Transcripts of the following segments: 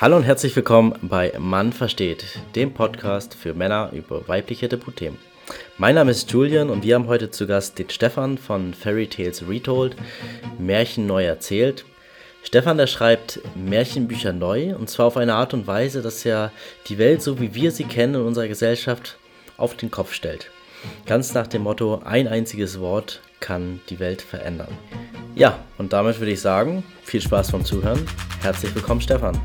Hallo und herzlich willkommen bei Mann versteht, dem Podcast für Männer über weibliche Tabuthemen. Mein Name ist Julian und wir haben heute zu Gast den Stefan von Fairy Tales Retold, Märchen neu erzählt. Stefan, der schreibt Märchenbücher neu und zwar auf eine Art und Weise, dass er die Welt, so wie wir sie kennen in unserer Gesellschaft, auf den Kopf stellt. Ganz nach dem Motto, ein einziges Wort kann die Welt verändern. Ja, und damit würde ich sagen, viel Spaß beim Zuhören. Herzlich willkommen, Stefan.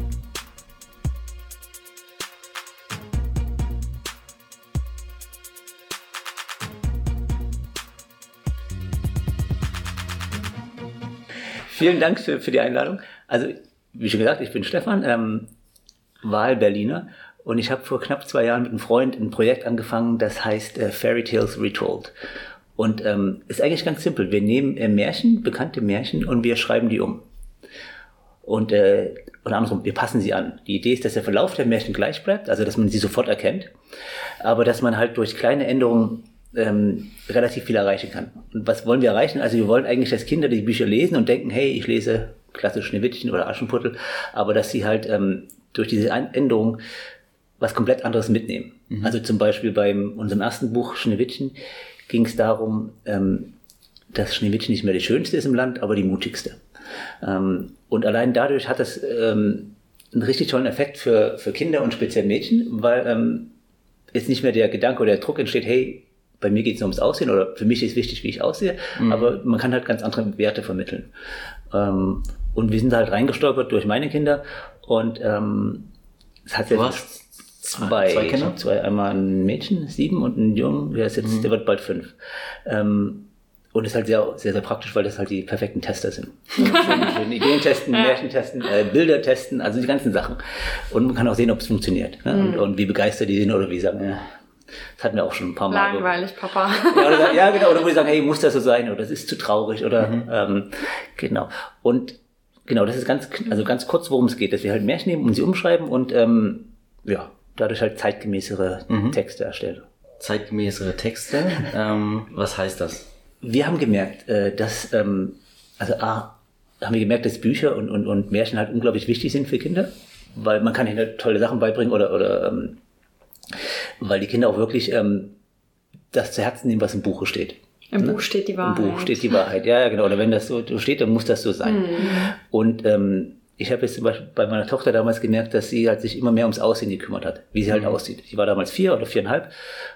Vielen Dank für, für die Einladung. Also, wie schon gesagt, ich bin Stefan, ähm, Wahlberliner und ich habe vor knapp zwei Jahren mit einem Freund ein Projekt angefangen, das heißt äh, Fairy Tales Retold. Und ähm, ist eigentlich ganz simpel. Wir nehmen äh, Märchen, bekannte Märchen, und wir schreiben die um. Und äh, oder andersrum, wir passen sie an. Die Idee ist, dass der Verlauf der Märchen gleich bleibt, also dass man sie sofort erkennt, aber dass man halt durch kleine Änderungen ähm, relativ viel erreichen kann. Und was wollen wir erreichen? Also wir wollen eigentlich, dass Kinder die Bücher lesen und denken, hey, ich lese klassisch Schneewittchen oder Aschenputtel, aber dass sie halt ähm, durch diese Änderung was komplett anderes mitnehmen. Mhm. Also zum Beispiel bei unserem ersten Buch Schneewittchen ging es darum, ähm, dass Schneewittchen nicht mehr die schönste ist im Land, aber die mutigste. Ähm, und allein dadurch hat es ähm, einen richtig tollen Effekt für, für Kinder und speziell Mädchen, weil ähm, jetzt nicht mehr der Gedanke oder der Druck entsteht, hey, bei mir geht es nur ums Aussehen oder für mich ist wichtig, wie ich aussehe, mhm. aber man kann halt ganz andere Werte vermitteln. Ähm, und wir sind halt reingestolpert durch meine Kinder und ähm, es hat jetzt zwei, zwei Kinder, zwei, einmal ein Mädchen, sieben und ein Jungen, der ist jetzt, mhm. der wird bald fünf. Ähm, und ist halt sehr, sehr, sehr praktisch, weil das halt die perfekten Tester sind. schön, schön Ideen testen, Märchen testen, äh, Bilder testen, also die ganzen Sachen. Und man kann auch sehen, ob es funktioniert. Ne? Mhm. Und, und, wie begeistert die sind oder wie sagen, ja, das hatten wir auch schon ein paar Mal. Langweilig, Papa. Ja, oder, ja, genau. Oder wo die sagen, hey, muss das so sein? Oder das ist zu traurig. Oder mhm. ähm, genau. Und genau, das ist ganz, also ganz kurz, worum es geht, dass wir halt Märchen nehmen und sie umschreiben und ähm, ja, dadurch halt zeitgemäßere mhm. Texte erstellen. Zeitgemäßere Texte? ähm, was heißt das? Wir haben gemerkt, äh, dass, ähm, also A, haben wir gemerkt, dass Bücher und, und, und Märchen halt unglaublich wichtig sind für Kinder, weil man kann ihnen tolle Sachen beibringen oder, oder ähm, weil die Kinder auch wirklich ähm, das zu Herzen nehmen, was im Buche steht. Im ne? Buch steht die Wahrheit. Im Buch steht die Wahrheit, ja, ja, genau. Oder wenn das so steht, dann muss das so sein. Mhm. Und ähm, ich habe jetzt zum Beispiel bei meiner Tochter damals gemerkt, dass sie halt sich immer mehr ums Aussehen gekümmert hat, wie sie halt mhm. aussieht. Sie war damals vier oder viereinhalb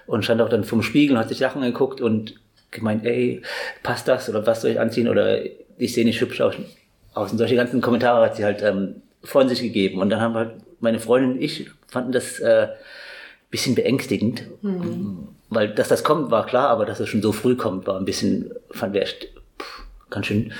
und stand auch dann vom Spiegel und hat sich Sachen angeguckt und gemeint, ey, passt das oder was soll ich anziehen oder ich sehe nicht hübsch aus. aus. Und solche ganzen Kommentare hat sie halt ähm, von sich gegeben. Und dann haben halt meine Freundin und ich fanden das äh, bisschen beängstigend. Mhm. Weil, dass das kommt, war klar, aber dass es schon so früh kommt, war ein bisschen, fand wir echt pff, ganz schön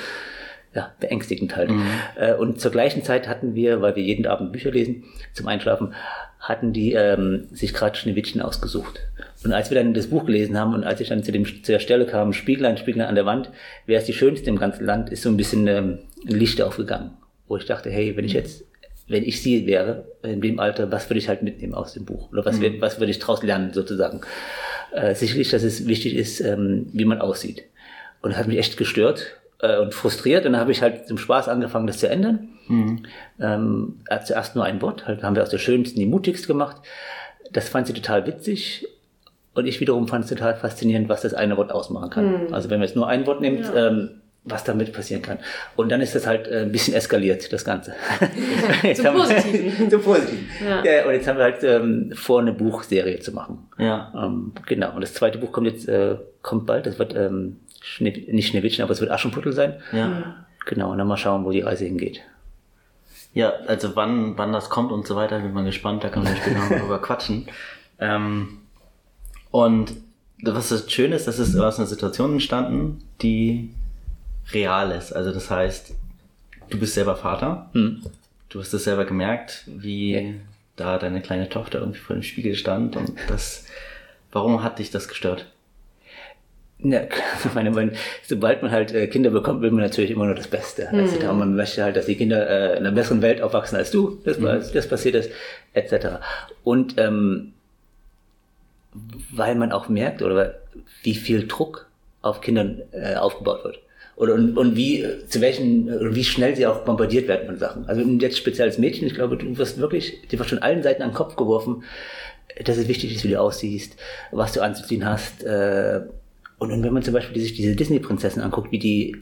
ja, beängstigend halt. Mhm. Äh, und zur gleichen Zeit hatten wir, weil wir jeden Abend Bücher lesen zum Einschlafen, hatten die ähm, sich gerade Schneewittchen ausgesucht. Und als wir dann das Buch gelesen haben und als ich dann zu, dem, zu der Stelle kam, Spieglein, Spieglein an der Wand, wer ist die schönste im ganzen Land, ist so ein bisschen ähm, ein Licht aufgegangen. Wo ich dachte, hey, wenn ich jetzt wenn ich sie wäre, in dem Alter, was würde ich halt mitnehmen aus dem Buch? Oder was, mhm. was würde ich daraus lernen, sozusagen? Äh, sicherlich, dass es wichtig ist, ähm, wie man aussieht. Und das hat mich echt gestört äh, und frustriert. Und dann habe ich halt zum Spaß angefangen, das zu ändern. Mhm. Ähm, zuerst nur ein Wort, halt haben wir aus der schönsten die mutigste gemacht. Das fand sie total witzig. Und ich wiederum fand es total faszinierend, was das eine Wort ausmachen kann. Mhm. Also wenn man jetzt nur ein Wort nimmt, ja. ähm, was damit passieren kann. Und dann ist das halt äh, ein bisschen eskaliert, das Ganze. Zum Positiven. Zum Positiven. Ja. ja. und jetzt haben wir halt ähm, vor, eine Buchserie zu machen. Ja. Ähm, genau. Und das zweite Buch kommt jetzt, äh, kommt bald. Das wird ähm, Schnee, nicht Schneewittchen, aber es wird Aschenputtel sein. Ja. Genau. Und dann mal schauen, wo die Reise hingeht. Ja, also wann, wann das kommt und so weiter, bin mal gespannt. Da kann man später noch drüber quatschen. Ähm, und was das Schöne ist, das ist aus einer Situation entstanden, die Reales. Also das heißt, du bist selber Vater. Hm. Du hast es selber gemerkt, wie ja. da deine kleine Tochter irgendwie vor dem Spiegel stand und das. Warum hat dich das gestört? Ja, meine, man, sobald man halt äh, Kinder bekommt, will man natürlich immer nur das Beste. Mhm. Also, man möchte halt, dass die Kinder äh, in einer besseren Welt aufwachsen als du, das, mhm. das passiert ist, etc. Und ähm, weil man auch merkt, oder wie viel Druck auf Kindern äh, aufgebaut wird. Oder und, und wie, zu welchen, wie schnell sie auch bombardiert werden von Sachen. Also jetzt speziell als Mädchen, ich glaube, du wirst wirklich, dir wird von allen Seiten an den Kopf geworfen, dass es wichtig ist, wie du aussiehst, was du anzuziehen hast. Äh, und, und wenn man zum Beispiel sich diese Disney-Prinzessen anguckt, wie die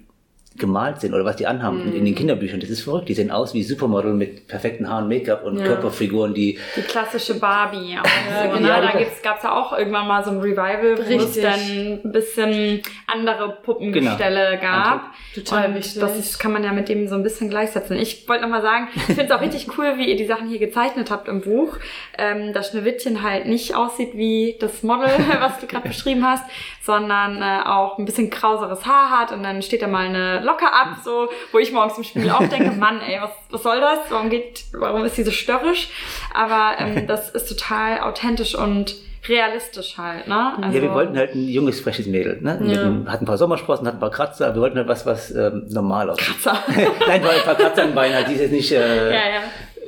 gemalt sind oder was die anhaben mm. in, in, den Kinderbüchern. Das ist verrückt. Die sehen aus wie Supermodel mit perfekten Haaren, Make-up und ja. Körperfiguren, die. Die klassische Barbie. Auch ja, genau, ja, da gab es ja auch irgendwann mal so ein Revival, wo es dann ein bisschen andere Puppengestelle genau. gab. Total wichtig. Das ist, kann man ja mit dem so ein bisschen gleichsetzen. Ich wollte nochmal sagen, ich finde es auch richtig cool, wie ihr die Sachen hier gezeichnet habt im Buch. Ähm, dass Schneewittchen halt nicht aussieht wie das Model, was du gerade beschrieben hast, sondern äh, auch ein bisschen krauseres Haar hat und dann steht da mal eine locker ab, so, wo ich morgens im Spiel auch denke, Mann, ey, was, was soll das? Warum geht, warum ist sie so störrisch? Aber ähm, das ist total authentisch und realistisch halt, ne? Also, ja, wir wollten halt ein junges, freches Mädel, ne? Ja. Einem, hat ein paar Sommersprossen, hat ein paar Kratzer, wir wollten halt was, was ähm, normal aussieht. Kratzer. Nein, ein paar Kratzer im Bein halt, die ist jetzt nicht, äh, ja, ja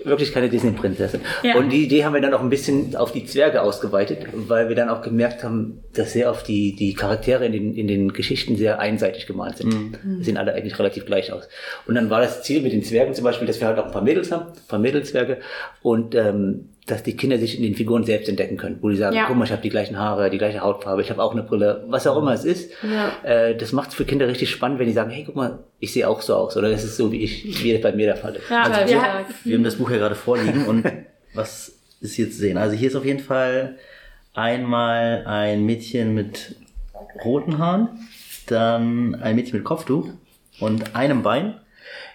wirklich keine Disney-Prinzessin. Ja. Und die Idee haben wir dann auch ein bisschen auf die Zwerge ausgeweitet, weil wir dann auch gemerkt haben, dass sehr oft die, die Charaktere in den, in den Geschichten sehr einseitig gemalt sind. Mhm. sehen alle eigentlich relativ gleich aus. Und dann war das Ziel mit den Zwergen zum Beispiel, dass wir halt auch ein paar Mädels haben, ein paar Mädelzwerge und ähm, dass die Kinder sich in den Figuren selbst entdecken können, wo die sagen, ja. guck mal, ich habe die gleichen Haare, die gleiche Hautfarbe, ich habe auch eine Brille, was auch immer es ist. Ja. Äh, das macht es für Kinder richtig spannend, wenn die sagen, hey, guck mal, ich sehe auch so aus oder das ist so, wie ich, wie das bei mir der Fall ist. Ja, also wir, wir haben das Buch ja gerade vorliegen und was ist hier zu sehen? Also hier ist auf jeden Fall einmal ein Mädchen mit roten Haaren, dann ein Mädchen mit Kopftuch und einem Bein.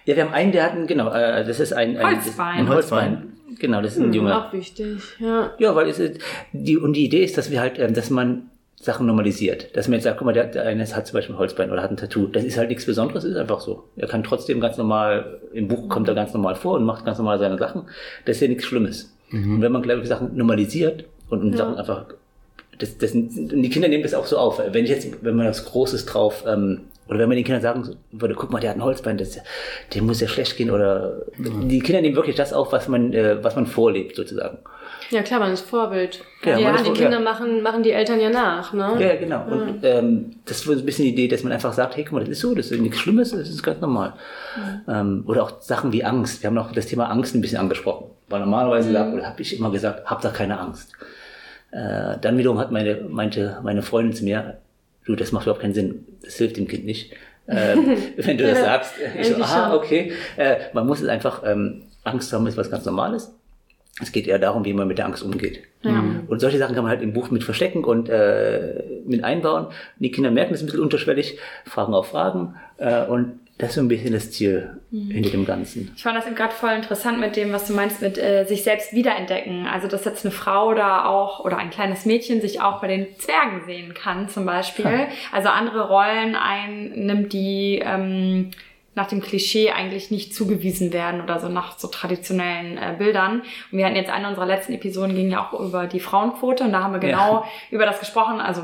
Ja, wir haben einen, der hat ein, genau, äh, das ist ein, ein Holzbein. Ein Holzbein. Genau, das ist ein hm, Junge. Auch wichtig, ja. Ja, weil es ist, die, und die Idee ist, dass wir halt, ähm, dass man Sachen normalisiert. Dass man jetzt sagt, guck mal, der, der eine hat zum Beispiel ein Holzbein oder hat ein Tattoo. Das ist halt nichts Besonderes, ist einfach so. Er kann trotzdem ganz normal, im Buch kommt er ganz normal vor und macht ganz normal seine Sachen. Das ist ja nichts Schlimmes. Mhm. Und wenn man, glaube ich, Sachen normalisiert und, und ja. Sachen einfach, das, das, die Kinder nehmen das auch so auf. Wenn ich jetzt, wenn man was Großes drauf ähm, oder wenn man den Kindern sagen würde, guck mal, der hat ein Holzbein, das, dem muss ja schlecht gehen. Oder mhm. die Kinder nehmen wirklich das auf, was man, äh, was man vorlebt, sozusagen. Ja, klar, man ist Vorbild. Ja, ja die Kinder ja. machen, machen die Eltern ja nach, ne? Ja, genau. Ja. Und ähm, das ist ein bisschen die Idee, dass man einfach sagt, hey, guck mal, das ist so, das ist nichts Schlimmes, das ist ganz normal. Mhm. Ähm, oder auch Sachen wie Angst. Wir haben noch das Thema Angst ein bisschen angesprochen. Weil normalerweise mhm. habe ich immer gesagt, habt da keine Angst. Äh, dann wiederum hat meine, meinte meine Freundin zu mir, du, das macht überhaupt keinen Sinn, das hilft dem Kind nicht. Ähm, wenn du das sagst, ich so, aha, okay. Äh, man muss es einfach, ähm, Angst haben ist was ganz Normales. Es geht eher darum, wie man mit der Angst umgeht. Ja. Und solche Sachen kann man halt im Buch mit verstecken und äh, mit einbauen. Die Kinder merken es ein bisschen unterschwellig, fragen auch Fragen äh, und das ist so ein bisschen das Ziel mhm. hinter dem Ganzen. Ich fand das eben gerade voll interessant mit dem, was du meinst, mit äh, sich selbst wiederentdecken. Also, dass jetzt eine Frau oder auch, oder ein kleines Mädchen sich auch bei den Zwergen sehen kann, zum Beispiel. Ja. Also andere Rollen einnimmt, die ähm, nach dem Klischee eigentlich nicht zugewiesen werden oder so nach so traditionellen äh, Bildern. Und wir hatten jetzt eine unserer letzten Episoden ging ja auch über die Frauenquote und da haben wir genau ja. über das gesprochen. Also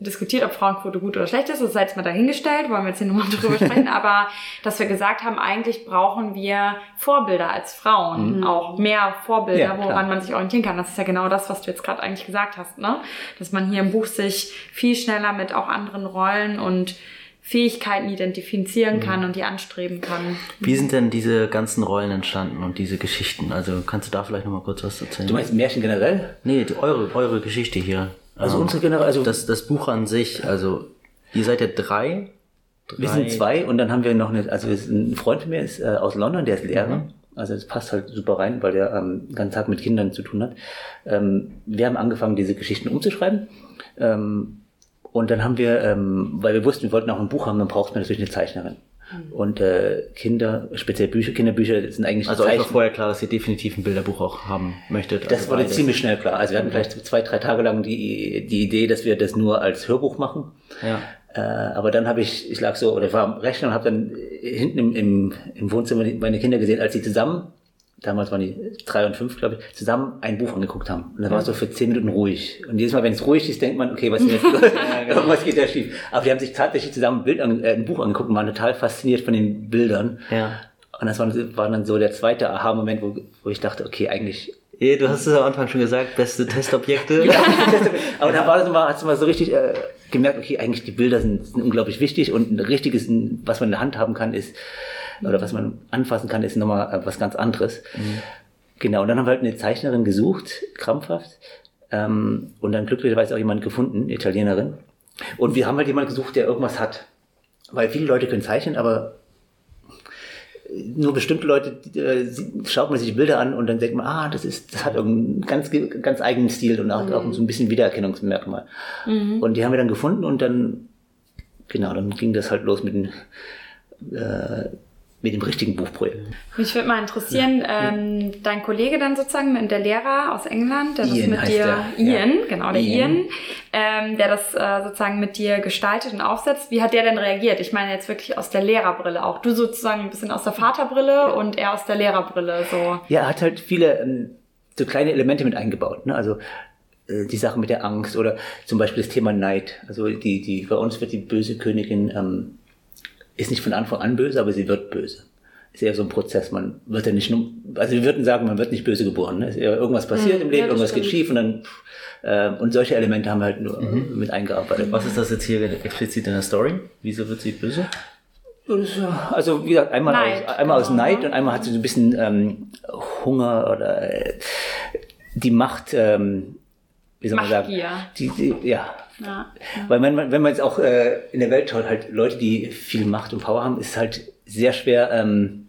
diskutiert, ob Frauenquote gut oder schlecht ist, das sei jetzt mal dahingestellt, wollen wir jetzt hier nochmal drüber sprechen, aber dass wir gesagt haben, eigentlich brauchen wir Vorbilder als Frauen, mhm. auch mehr Vorbilder, ja, woran man sich orientieren kann. Das ist ja genau das, was du jetzt gerade eigentlich gesagt hast, ne? Dass man hier im Buch sich viel schneller mit auch anderen Rollen und Fähigkeiten identifizieren mhm. kann mhm. und die anstreben kann. Wie sind denn diese ganzen Rollen entstanden und diese Geschichten? Also kannst du da vielleicht nochmal kurz was erzählen? Du meinst Märchen generell? Nee, die, eure, eure Geschichte hier. Also ähm, unsere Generation. Also das, das Buch an sich, also ihr seid ja drei. drei. Wir sind zwei und dann haben wir noch eine, also ein Freund von mir ist äh, aus London, der ist Lehrer. Mhm. Also das passt halt super rein, weil der ähm, den ganzen Tag mit Kindern zu tun hat. Ähm, wir haben angefangen, diese Geschichten umzuschreiben. Ähm, und dann haben wir, ähm, weil wir wussten, wir wollten auch ein Buch haben, dann braucht man natürlich eine Zeichnerin. Mhm. Und äh, Kinder, speziell Bücher, Kinderbücher sind eigentlich. Also euch war vorher klar, dass ihr definitiv ein Bilderbuch auch haben möchtet. Das also wurde beides. ziemlich schnell klar. Also wir hatten vielleicht zwei, drei Tage lang die, die Idee, dass wir das nur als Hörbuch machen. Ja. Äh, aber dann habe ich, ich lag so, oder war am Rechner und habe dann hinten im, im, im Wohnzimmer meine Kinder gesehen, als sie zusammen damals waren die drei und fünf, glaube ich, zusammen ein Buch angeguckt haben. Und dann war es so für zehn Minuten ruhig. Und jedes Mal, wenn es ruhig ist, denkt man, okay, was, ist jetzt, ja, genau. was geht da schief? Aber die haben sich tatsächlich zusammen ein, Bild an, äh, ein Buch angeguckt und waren total fasziniert von den Bildern. Ja. Und das war, war dann so der zweite Aha-Moment, wo, wo ich dachte, okay, eigentlich Ja, du hast es am Anfang schon gesagt, beste Testobjekte. Ja, aber da war das mal, hast du mal so richtig äh, gemerkt, okay, eigentlich die Bilder sind, sind unglaublich wichtig und ein richtiges, was man in der Hand haben kann, ist, oder was man anfassen kann, ist nochmal äh, was ganz anderes. Mhm. Genau, und dann haben wir halt eine Zeichnerin gesucht, krampfhaft, ähm, und dann glücklicherweise auch jemand gefunden, Italienerin. Und wir haben halt jemanden gesucht, der irgendwas hat. Weil viele Leute können zeichnen, aber nur bestimmte Leute äh, schaut man sich die Bilder an und dann denkt man, ah, das ist, das hat irgendeinen ganz, ganz eigenen Stil und auch, mhm. auch so ein bisschen Wiedererkennungsmerkmal. Mhm. Und die haben wir dann gefunden und dann, genau, dann ging das halt los mit den äh, mit dem richtigen Buchprojekt. Mich würde mal interessieren, ja. ähm, dein Kollege dann sozusagen, der Lehrer aus England, der Ian das mit dir, der. Ian, ja. genau, der Ian, Ian ähm, der das äh, sozusagen mit dir gestaltet und aufsetzt. Wie hat der denn reagiert? Ich meine jetzt wirklich aus der Lehrerbrille auch. Du sozusagen ein bisschen aus der Vaterbrille ja. und er aus der Lehrerbrille. So. Ja, er hat halt viele ähm, so kleine Elemente mit eingebaut. Ne? Also äh, die Sache mit der Angst oder zum Beispiel das Thema Neid. Also die, die bei uns wird die böse Königin ähm, ist nicht von Anfang an böse, aber sie wird böse. Ist eher so ein Prozess. Man wird ja nicht nur, also wir würden sagen, man wird nicht böse geboren. Ne? Ist eher irgendwas passiert mhm, im Leben, ja, irgendwas stimmt. geht schief und dann äh, und solche Elemente haben wir halt nur mhm. mit eingearbeitet. Was ist das jetzt hier explizit in der Story? Wieso wird sie böse? Also wie gesagt, einmal, Neid, aus, einmal genau. aus Neid und einmal hat sie so ein bisschen ähm, Hunger oder äh, die Macht, ähm, wie soll man sagen? Die, die, ja, ja, Weil man, wenn man jetzt auch äh, in der Welt schaut, halt Leute, die viel Macht und Power haben, ist halt sehr schwer, ähm,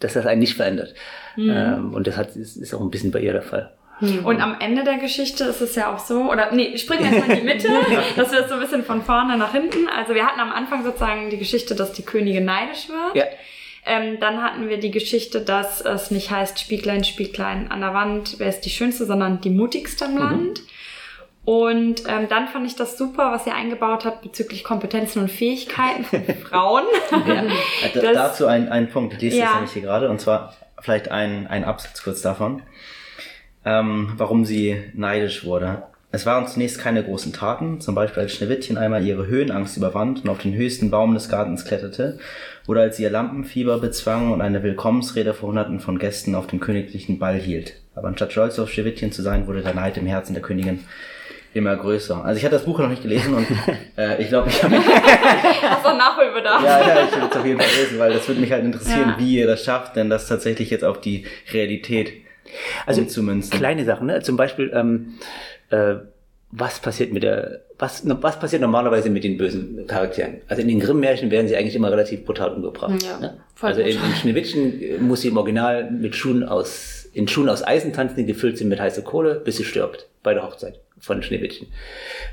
dass das einen nicht verändert. Mhm. Ähm, und das hat, ist, ist auch ein bisschen bei ihr der Fall. Mhm. Und am Ende der Geschichte ist es ja auch so, oder nee, springen jetzt mal in die Mitte, dass wir es so ein bisschen von vorne nach hinten. Also wir hatten am Anfang sozusagen die Geschichte, dass die Königin neidisch wird. Ja. Ähm, dann hatten wir die Geschichte, dass es nicht heißt Spieglein, Spieglein an der Wand, wer ist die Schönste, sondern die mutigste im mhm. Land. Und ähm, dann fand ich das super, was ihr eingebaut habt bezüglich Kompetenzen und Fähigkeiten von Frauen. ja, das, dazu ein, ein Punkt, ich lese ja. das nämlich hier gerade, und zwar vielleicht ein, ein Absatz kurz davon, ähm, warum sie neidisch wurde. Es waren zunächst keine großen Taten, zum Beispiel als Schneewittchen einmal ihre Höhenangst überwand und auf den höchsten Baum des Gartens kletterte, oder als sie ihr Lampenfieber bezwang und eine Willkommensrede vor hunderten von Gästen auf dem königlichen Ball hielt. Aber anstatt stolz auf Schneewittchen zu sein, wurde der Neid im Herzen der Königin immer größer. Also ich hatte das Buch noch nicht gelesen und äh, ich glaube, ich habe... Hast du Nachholbedarf? ja, ja, ich würde es auf jeden Fall lesen, weil das würde mich halt interessieren, ja. wie ihr das schafft, denn das tatsächlich jetzt auf die Realität also umzumünzen. Kleine Sachen, ne? zum Beispiel, ähm, äh, was passiert mit der, was, was passiert normalerweise mit den bösen Charakteren? Also in den Grimm-Märchen werden sie eigentlich immer relativ brutal umgebracht. Ja, ne? Also in, in Schneewittchen muss sie im Original mit Schuhen aus, in Schuhen aus Eisen tanzen, die gefüllt sind mit heißer Kohle, bis sie stirbt bei der Hochzeit von Schneewittchen.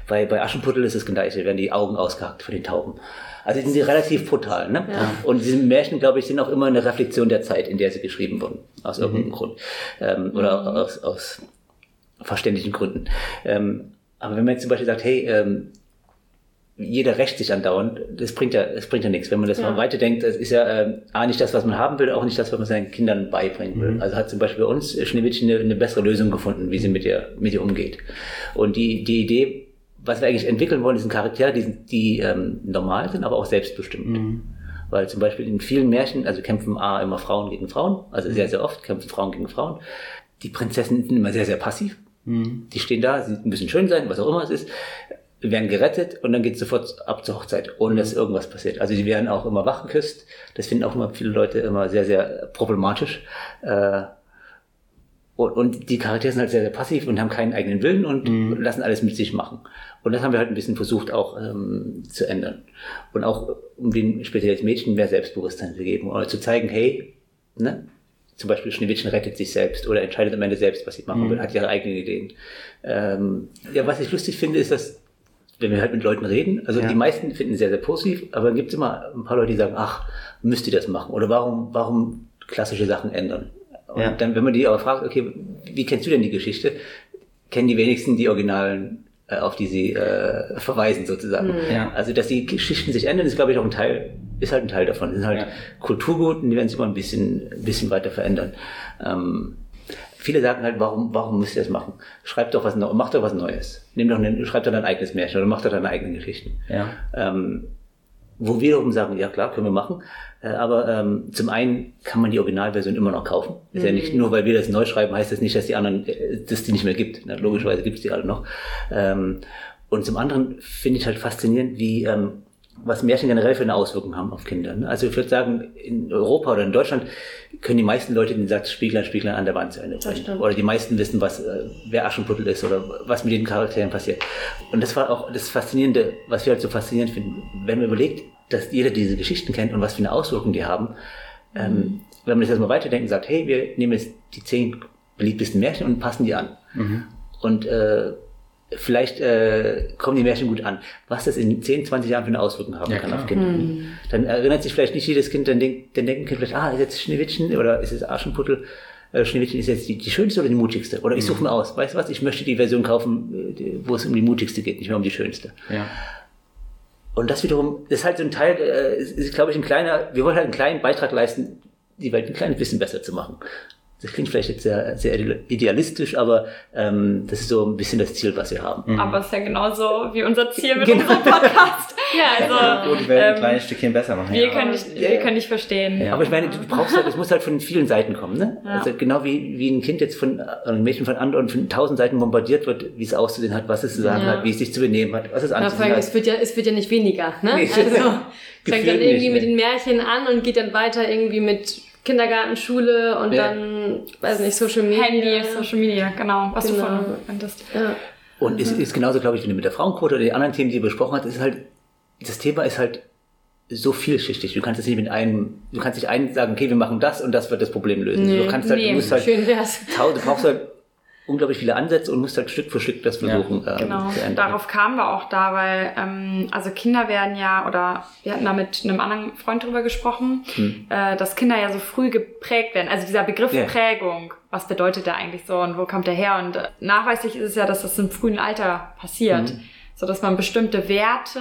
Bei, bei Aschenputtel ist es gleich, werden die Augen ausgehackt von den Tauben. Also sind relativ brutal. Ne? Ja. Und diese Märchen, glaube ich, sind auch immer eine Reflexion der Zeit, in der sie geschrieben wurden. Aus mhm. irgendeinem Grund. Ähm, oder mhm. aus, aus verständlichen Gründen. Ähm, aber wenn man jetzt zum Beispiel sagt, hey, ähm, jeder rächt sich andauernd, das bringt ja, das bringt ja nichts. Wenn man das ja. mal weiterdenkt, das ist ja äh, A, nicht das, was man haben will, auch nicht das, was man seinen Kindern beibringen will. Mhm. Also hat zum Beispiel bei uns Schneewittchen eine, eine, bessere Lösung gefunden, wie sie mit ihr, mit ihr umgeht. Und die, die Idee, was wir eigentlich entwickeln wollen, sind Charaktere, die, die ähm, normal sind, aber auch selbstbestimmt. Mhm. Weil zum Beispiel in vielen Märchen, also kämpfen A immer Frauen gegen Frauen, also sehr, sehr oft kämpfen Frauen gegen Frauen. Die Prinzessinnen sind immer sehr, sehr passiv. Mhm. Die stehen da, sie müssen schön sein, was auch immer es ist werden gerettet und dann geht es sofort ab zur Hochzeit, ohne dass irgendwas passiert. Also die werden auch immer wach geküsst. Das finden auch immer viele Leute immer sehr, sehr problematisch. Äh, und, und die Charaktere sind halt sehr, sehr passiv und haben keinen eigenen Willen und mhm. lassen alles mit sich machen. Und das haben wir halt ein bisschen versucht auch ähm, zu ändern. Und auch um den speziell Mädchen mehr Selbstbewusstsein zu geben oder zu zeigen, hey, ne, zum Beispiel Schneewittchen rettet sich selbst oder entscheidet am Ende selbst, was sie machen will, mhm. hat ihre eigenen Ideen. Ähm, ja, was ich lustig finde, ist, dass wenn wir halt mit Leuten reden, also ja. die meisten finden es sehr, sehr positiv, aber dann gibt es immer ein paar Leute, die sagen, ach, müsst ihr das machen? Oder warum, warum klassische Sachen ändern? Und ja. dann, wenn man die aber fragt, okay, wie kennst du denn die Geschichte? Kennen die wenigsten die Originalen, auf die sie äh, verweisen sozusagen. Mhm. Ja. Also, dass die Geschichten sich ändern, ist, glaube ich, auch ein Teil, ist halt ein Teil davon. Das sind halt ja. Kulturgut und die werden sich immer ein bisschen, ein bisschen weiter verändern. Ähm, viele sagen halt, warum, warum müsst ihr das machen? Schreibt doch was Neues, macht doch was Neues. Nehmt doch schreibt doch dein eigenes Märchen oder macht doch deine eigenen Geschichten. Ja. Ähm, wo wir wiederum sagen, ja klar, können wir machen. Äh, aber ähm, zum einen kann man die Originalversion immer noch kaufen. Ist ja nicht nur, weil wir das neu schreiben, heißt das nicht, dass die anderen, äh, dass die nicht mehr gibt. Na, logischerweise gibt es die alle noch. Ähm, und zum anderen finde ich halt faszinierend, wie ähm, was Märchen generell für eine Auswirkung haben auf Kinder. Ne? Also ich würde sagen, in Europa oder in Deutschland können die meisten Leute den Satz Spieglein, Spieglein an der Wand zu Ende bringen. Oder die meisten wissen, was, äh, wer Aschenputtel ist oder was mit den Charakteren passiert. Und das war auch das Faszinierende, was wir halt so faszinierend finden, wenn man überlegt, dass jeder diese Geschichten kennt und was für eine Auswirkung die haben. Ähm, wenn man das erstmal weiterdenkt und sagt, hey, wir nehmen jetzt die zehn beliebtesten Märchen und passen die an. Und äh, vielleicht äh, kommen die Märchen gut an. Was das in 10, 20 Jahren für eine Auswirkung haben Ja, kann klar. auf Kinder. Dann erinnert sich vielleicht nicht jedes Kind, dann, denkt, dann denken Kind vielleicht, ah, ist jetzt Schneewittchen oder ist es Aschenputtel? Äh, Schneewittchen ist jetzt die, die schönste oder die mutigste? Oder ich suche mir aus, weißt du was, ich möchte die Version kaufen, äh, wo es um die mutigste geht, nicht mehr um die schönste. Ja. Und das wiederum ist halt so ein Teil, äh, ist, ist glaube ich, ein kleiner, wir wollen halt einen kleinen Beitrag leisten, die Welt ein kleines bisschen besser zu machen. Das klingt vielleicht jetzt sehr, sehr idealistisch, aber ähm, das ist so ein bisschen das Ziel, was wir haben. Aber es ist ja genauso wie unser Ziel mit Genau. unserem Podcast. ja, also Gut, die Welt ein ähm, kleines Stückchen besser machen. wir, ja. können nicht, wir können nicht verstehen. Aber ich meine, du brauchst halt, es muss halt von vielen Seiten kommen, ne? Ja. Also genau wie, wie ein Kind jetzt von, äh, ein Mädchen von anderen von tausend Seiten bombardiert wird, wie es auszusehen hat, was es zu sagen Ja. hat, wie es sich zu benehmen hat, was es Ja, anzuziehen hat. es wird ja, es wird ja nicht weniger, ne? Nee. Also, es fängt dann irgendwie nicht, mit ne? den Märchen an und geht dann weiter irgendwie mit Kindergarten, Schule und Ja. dann, weiß nicht, Social Media. Handy, Social Media, genau, was Genau. du vorhin meintest. Ja. Und es ist genauso, glaube ich, wie mit der Frauenquote oder den anderen Themen, die ihr besprochen habt, ist halt, das Thema ist halt so vielschichtig. Du kannst es nicht mit einem, du kannst nicht einen sagen, okay, wir machen das und das wird das Problem lösen. Nee. du kannst halt, Nee. du musst halt, Schön wär's. du brauchst halt unglaublich viele Ansätze und musst halt Stück für Stück das versuchen ähm, Genau, zu ändern. darauf kamen wir auch da, weil ähm, also Kinder werden ja, oder wir hatten da mit einem anderen Freund drüber gesprochen, äh, dass Kinder ja so früh geprägt werden. Also dieser Begriff Ja. Prägung, was bedeutet der eigentlich so und wo kommt der her? Und äh, nachweislich ist es ja, dass das im frühen Alter passiert, so dass man bestimmte Werte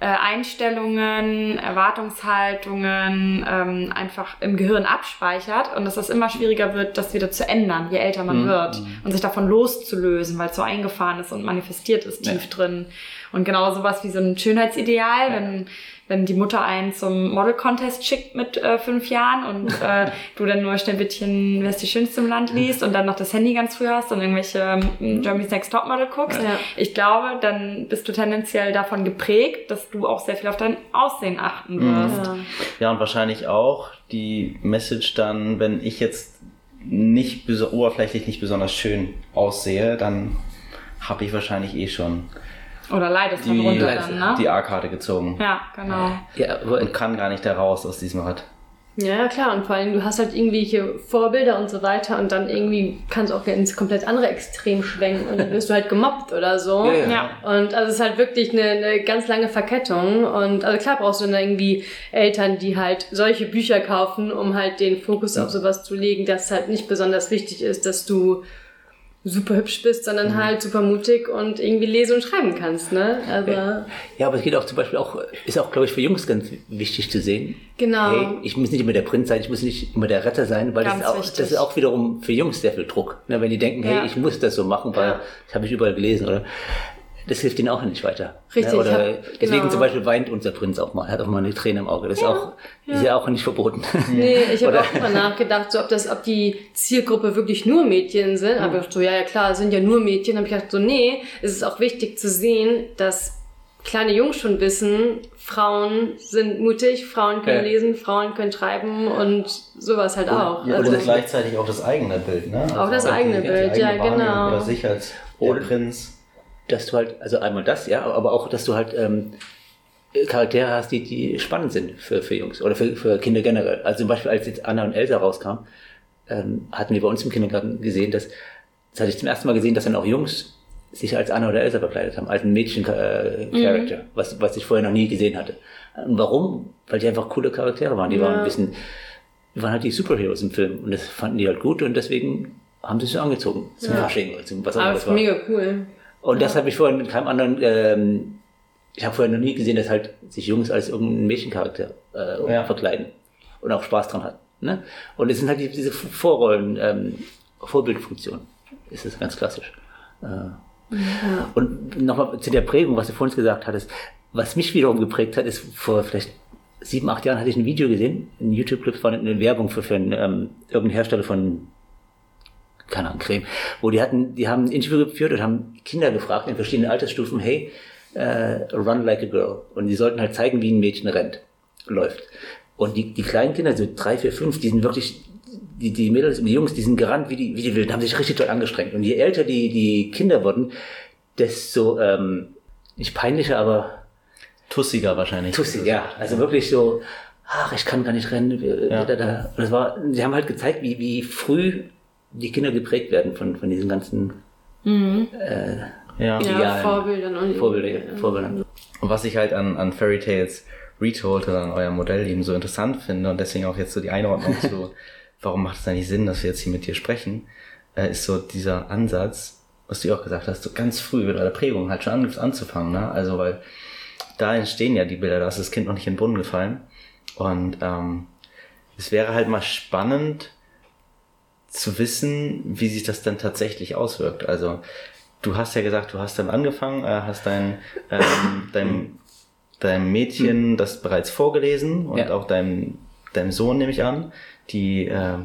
äh, Einstellungen, Erwartungshaltungen ähm, einfach im Gehirn abspeichert und dass es immer schwieriger wird, das wieder zu ändern, je älter man wird und sich davon loszulösen, weil es so eingefahren ist und manifestiert ist tief drin. Und genau sowas wie so ein Schönheitsideal, wenn wenn die Mutter einen zum Model Contest schickt mit äh, fünf Jahren und äh, du dann nur Schneewittchen, wer ist die schönste im Land liest und dann noch das Handy ganz früh hast und irgendwelche ähm, Germany's Next Topmodel guckst. Ja. Ich glaube, dann bist du tendenziell davon geprägt, dass du auch sehr viel auf dein Aussehen achten wirst. Ja. Ja, und wahrscheinlich auch die Message dann, wenn ich jetzt nicht oberflächlich nicht besonders schön aussehe, dann habe ich wahrscheinlich eh schon Oder leidest die, darunter dann, ne? die A-Karte gezogen ja, genau. Ja, und kann gar nicht da raus aus diesem Rad. Ja, ja, klar. Und vor allem, du hast halt irgendwelche Vorbilder und so weiter und dann irgendwie kannst du auch ins komplett andere Extrem schwenken und dann wirst du halt gemobbt oder so. Ja, ja. Ja. Und also es ist halt wirklich eine, eine ganz lange Verkettung. Und also klar brauchst du dann irgendwie Eltern, die halt solche Bücher kaufen, um halt den Fokus auf sowas zu legen, dass halt nicht besonders wichtig ist, dass du super hübsch bist, sondern halt super mutig und irgendwie lesen und schreiben kannst, ne? Also, Ja, aber es geht auch zum Beispiel auch, ist auch, glaube ich, für Jungs ganz wichtig zu sehen. Genau. Hey, ich muss nicht immer der Prinz sein, ich muss nicht immer der Retter sein, weil das ist, auch, wichtig. das ist auch wiederum für Jungs sehr viel Druck. Ne, wenn die denken, Ja. hey, ich muss das so machen, weil Ja. das habe ich überall gelesen, oder? Das hilft ihnen auch nicht weiter. Richtig, Ne, oder hab- deswegen genau. zum Beispiel weint unser Prinz auch mal, hat auch mal eine Träne im Auge. Das ist auch, ist ja auch nicht verboten. Nee, ich habe Oder- auch mal nachgedacht, so ob das, ob die Zielgruppe wirklich nur Mädchen sind. Aber ich so, ja, ja klar, es sind ja nur Mädchen. Habe ich gedacht, so, nee, es ist auch wichtig zu sehen, dass kleine Jungs schon wissen, Frauen sind mutig, Frauen können Ja. lesen, Frauen können schreiben und sowas halt auch. Ja, Also, und gleichzeitig auch das eigene Bild, ne? Auch das eigene die- Bild, die ja, eigene Wahrnehmung genau. Oder sich als Oder- Prinz. Dass du halt, also einmal das, ja, aber auch, dass du halt ähm, Charaktere hast, die, die spannend sind für, für Jungs oder für, für Kinder generell. Also zum Beispiel, als jetzt Anna und Elsa rauskamen, ähm, hatten wir bei uns im Kindergarten gesehen, dass, das hatte ich zum ersten Mal gesehen, dass dann auch Jungs sich als Anna oder Elsa verkleidet haben, als ein Mädchen-Charakter, was, was ich vorher noch nie gesehen hatte. Und warum? Weil die einfach coole Charaktere waren. Die waren ein bisschen, die waren halt die Superheroes im Film und das fanden die halt gut und deswegen haben sie sich so angezogen zum Fasching oder zum was auch immer aber das war. mega cool. Und das habe ich vorher mit keinem anderen, ähm, ich habe vorher noch nie gesehen, dass halt sich Jungs als irgendein Mädchencharakter äh, Ja. verkleiden und auch Spaß dran hat. Ne? Und es sind halt die, diese Vorrollen, ähm, Vorbildfunktion. Ist das ganz klassisch. Äh, Und nochmal zu der Prägung, was du vorhin gesagt hattest. was mich wiederum geprägt hat, ist vor vielleicht sieben, acht Jahren hatte ich ein Video gesehen, ein YouTube-Clip von eine Werbung für, für einen, ähm, irgendeinen Hersteller von keine Ahnung, Creme, wo die hatten, die haben ein Interview geführt und haben Kinder gefragt in verschiedenen Altersstufen, hey, äh, run like a girl. Und die sollten halt zeigen, wie ein Mädchen rennt, läuft. Und die, die kleinen Kinder, so drei, vier, fünf, die sind wirklich, die, die Mädels und die Jungs, die sind gerannt wie die, wie die Wilden, haben sich richtig toll angestrengt. Und je älter die, die Kinder wurden, desto, ähm, nicht peinlicher, aber Tussiger wahrscheinlich. Tussig, ja. Also wirklich so, ach, ich kann gar nicht rennen. Ja. Da, da. Und das war, sie haben halt gezeigt, wie, wie früh die Kinder geprägt werden von, von diesen ganzen äh, Ja. Ja. Vorbildern und Vorbilder, Vorbildern. Und was ich halt an, an Fairy Tales Retold oder an eurem Modell eben so interessant finde und deswegen auch jetzt so die Einordnung zu, warum macht es eigentlich Sinn, dass wir jetzt hier mit dir sprechen, äh, ist so dieser Ansatz, was du ja auch gesagt hast, so ganz früh mit eurer Prägung halt schon an, anzufangen, ne? Also weil da entstehen ja die Bilder, da ist das Kind noch nicht in den Brunnen gefallen. Und ähm, es wäre halt mal spannend zu wissen, wie sich das dann tatsächlich auswirkt. Also du hast ja gesagt, du hast dann angefangen, äh, hast dein, ähm, dein, deinem Mädchen das bereits vorgelesen und Ja. auch deinem, deinem Sohn nehme ich an, die äh,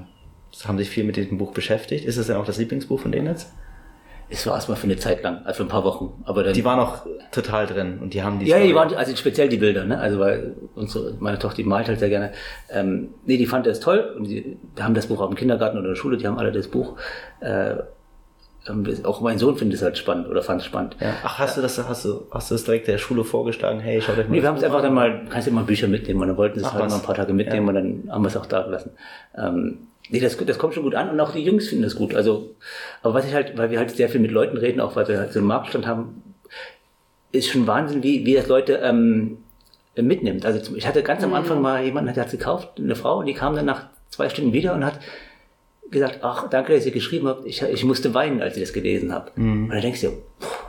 haben sich viel mit diesem Buch beschäftigt. Ist es denn auch das Lieblingsbuch von denen jetzt? Es war erstmal für eine Zeit lang, also für ein paar Wochen. Aber dann, Die waren auch total drin und die haben die ja, die Story- waren, also speziell die Bilder, ne? Also weil unsere, meine Tochter, die malt halt sehr gerne. Ähm, nee, die fand das toll und die haben das Buch auch im Kindergarten oder in der Schule, die haben alle das Buch. Äh, auch mein Sohn findet es halt spannend oder fand es spannend. Ja. Ach, hast du das, hast du, hast du das direkt der Schule vorgeschlagen? Hey, schaut euch mal Nee, wir haben es einfach an. dann mal, kannst du immer Bücher mitnehmen und dann wollten sie es halt mal ein paar Tage mitnehmen und dann haben wir es auch da gelassen. Ähm, nee, das, das kommt schon gut an und auch die Jungs finden das gut. Also, aber was ich halt, weil wir halt sehr viel mit Leuten reden, auch weil wir halt so einen Marktstand haben, ist schon Wahnsinn, wie, wie das Leute ähm, mitnimmt. Also ich hatte ganz am Anfang mal jemanden, der hat es gekauft, eine Frau, und die kam dann nach zwei Stunden wieder und hat gesagt, ach, danke, dass ihr geschrieben habt. Ich, ich musste weinen, als ich das gelesen habe. Und da denkst du,